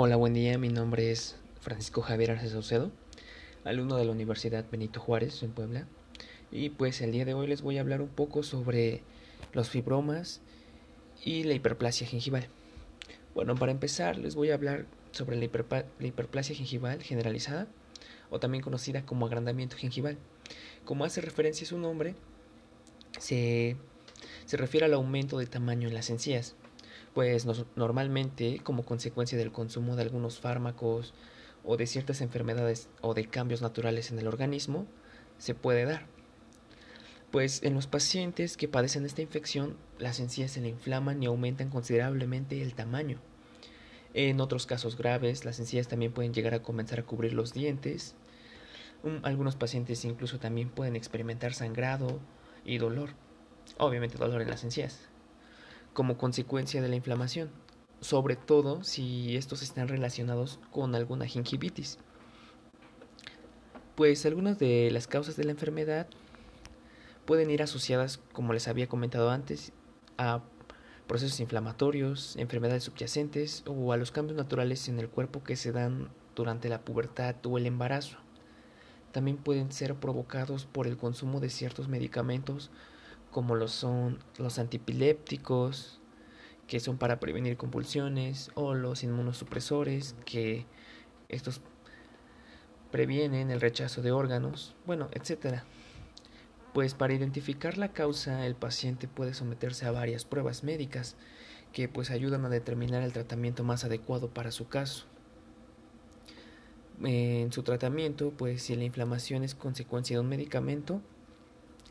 Hola, buen día. Mi nombre es Francisco Javier Arce Saucedo, alumno de la Universidad Benito Juárez en Puebla. Y pues el día de hoy les voy a hablar un poco sobre los fibromas y la hiperplasia gingival. Bueno, para empezar les voy a hablar sobre la, hiperplasia gingival generalizada o también conocida como agrandamiento gingival. Como hace referencia su nombre, se, se refiere al aumento de tamaño en las encías pues normalmente como consecuencia del consumo de algunos fármacos o de ciertas enfermedades o de cambios naturales en el organismo se puede dar. Pues en los pacientes que padecen esta infección, las encías se le inflaman y aumentan considerablemente el tamaño. En otros casos graves, las encías también pueden llegar a comenzar a cubrir los dientes. algunos pacientes incluso también pueden experimentar sangrado y dolor. Obviamente dolor en las encías como consecuencia de la inflamación, sobre todo si estos están relacionados con alguna gingivitis. Pues algunas de las causas de la enfermedad pueden ir asociadas, como les había comentado antes, a procesos inflamatorios, enfermedades subyacentes o a los cambios naturales en el cuerpo que se dan durante la pubertad o el embarazo. También pueden ser provocados por el consumo de ciertos medicamentos como lo son los antipilépticos, que son para prevenir convulsiones, o los inmunosupresores, que estos previenen el rechazo de órganos, bueno, etcétera. Pues para identificar la causa, el paciente puede someterse a varias pruebas médicas que pues ayudan a determinar el tratamiento más adecuado para su caso. En su tratamiento, pues si la inflamación es consecuencia de un medicamento,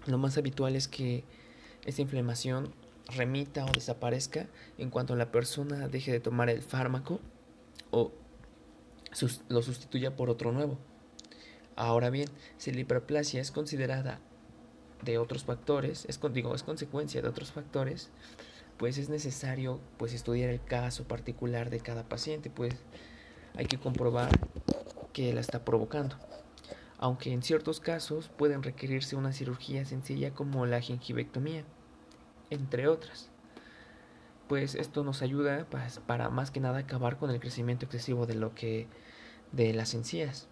lo más habitual es que esta inflamación remita o desaparezca en cuanto la persona deje de tomar el fármaco o lo sustituya por otro nuevo. Ahora bien, si la hiperplasia es considerada de otros factores, es, digo, es consecuencia de otros factores, pues es necesario pues estudiar el caso particular de cada paciente, pues hay que comprobar que la está provocando aunque en ciertos casos pueden requerirse una cirugía sencilla como la gingivectomía, entre otras. Pues esto nos ayuda pues, para más que nada acabar con el crecimiento excesivo de lo que de las encías.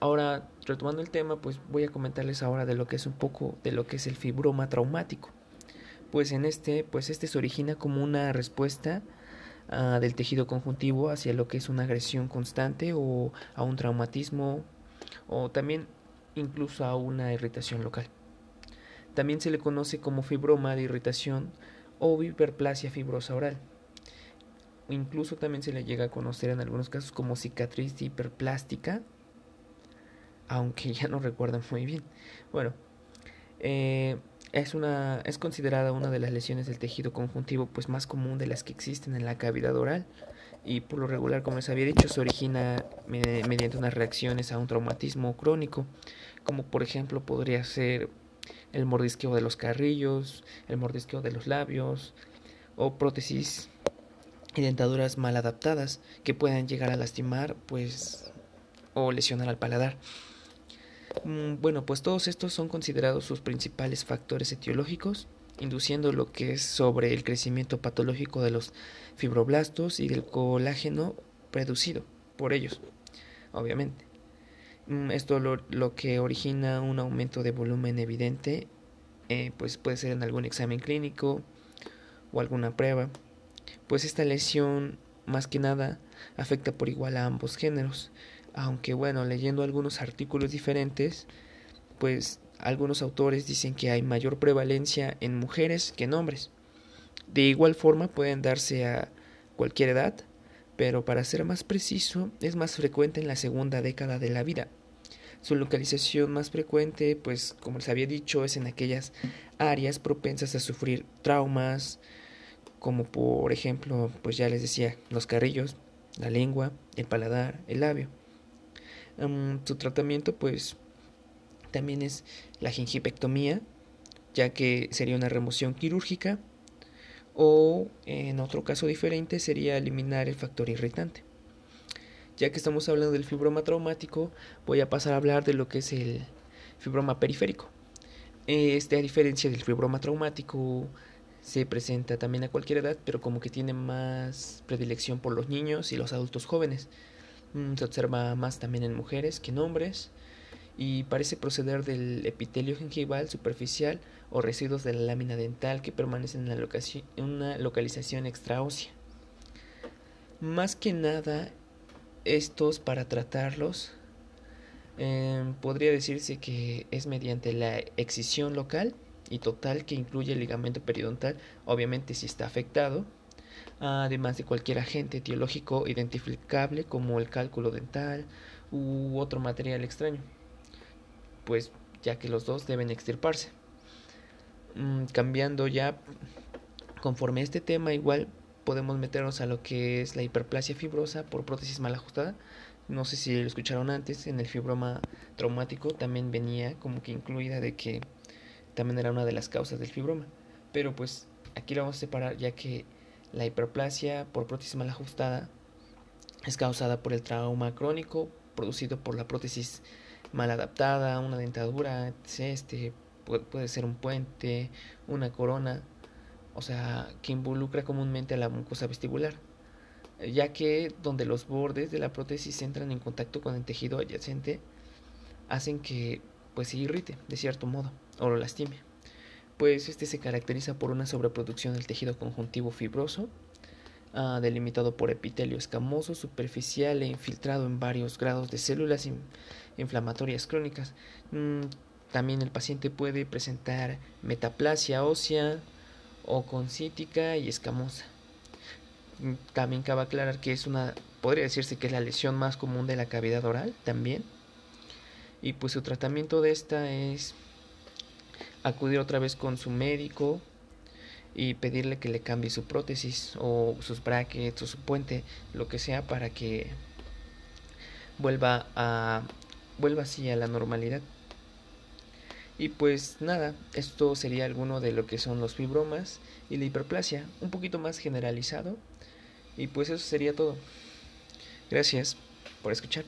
ahora, retomando el tema, pues voy a comentarles ahora de lo que es un poco de lo que es el fibroma traumático. Pues en este, pues este se origina como una respuesta Ah, del tejido conjuntivo hacia lo que es una agresión constante o a un traumatismo o también incluso a una irritación local. También se le conoce como fibroma de irritación o hiperplasia fibrosa oral. Incluso también se le llega a conocer en algunos casos como cicatriz hiperplástica, aunque ya no recuerdan muy bien. Bueno, eh, es, una, es considerada una de las lesiones del tejido conjuntivo pues más común de las que existen en la cavidad oral y por lo regular, como les había dicho, se origina mediante unas reacciones a un traumatismo crónico, como por ejemplo podría ser el mordisqueo de los carrillos, el mordisqueo de los labios o prótesis y dentaduras mal adaptadas que puedan llegar a lastimar pues o lesionar al paladar. Mm, bueno, pues todos estos son considerados sus principales factores etiológicos, induciendo lo que es sobre el crecimiento patológico de los fibroblastos y del colágeno producido por ellos, obviamente. Mm, esto lo, lo que origina un aumento de volumen evidente, eh, pues puede ser en algún examen clínico o alguna prueba, pues esta lesión más que nada afecta por igual a ambos géneros, aunque bueno, leyendo algunos artículos diferentes, pues algunos autores dicen que hay mayor prevalencia en mujeres que en hombres. De igual forma pueden darse a cualquier edad, pero para ser más preciso es más frecuente en la segunda década de la vida. Su localización más frecuente, pues como les había dicho, es en aquellas áreas propensas a sufrir traumas, como por ejemplo, pues ya les decía, los carrillos, la lengua, el paladar, el labio su tratamiento pues también es la gingivectomía, ya que sería una remoción quirúrgica o en otro caso diferente sería eliminar el factor irritante. Ya que estamos hablando del fibroma traumático, voy a pasar a hablar de lo que es el fibroma periférico. Este, a diferencia del fibroma traumático, se presenta también a cualquier edad, pero como que tiene más predilección por los niños y los adultos jóvenes. Mm, se observa más también en mujeres que en hombres y parece proceder del epitelio gengival superficial o residuos de la lámina dental que permanecen en una localización extraósea. Más que nada, estos para tratarlos em, podría decirse que es mediante la excisión local y total que incluye el ligamento periodontal, obviamente si está afectado, además de cualquier agente etiológico identificable como el cálculo dental u otro material extraño pues ya que los dos deben extirparse. Mm, cambiando ya, conforme a este tema, igual podemos meternos a lo que es la hiperplasia fibrosa por prótesis mal ajustada. No sé si lo escucharon antes, en el fibroma traumático también venía como que incluida de que también era una de las causas del fibroma. Pero pues aquí lo vamos a separar ya que la hiperplasia por prótesis mal ajustada es causada por el trauma crónico producido por la prótesis mal adaptada, una dentadura, este puede, ser un puente, una corona, o sea, que involucra comúnmente a la mucosa vestibular, ya que donde los bordes de la prótesis entran en contacto con el tejido adyacente, hacen que pues se irrite de cierto modo o lo lastime. Pues este se caracteriza por una sobreproducción del tejido conjuntivo fibroso, ah, delimitado por epitelio escamoso, superficial e infiltrado en varios grados de células inflamatorias crónicas. Mm, también el paciente puede presentar metaplasia ósea o concítica y escamosa. Mm, también cabe aclarar que es una, podría decirse que es la lesión más común de la cavidad oral también. Y pues su tratamiento de esta es acudir otra vez con su médico y pedirle que le cambie su prótesis o sus brackets o su puente, lo que sea para que vuelva a vuelva así a la normalidad. Y pues nada, esto sería alguno de lo que son los fibromas y la hiperplasia, un poquito más generalizado. Y pues eso sería todo. Gracias por escuchar.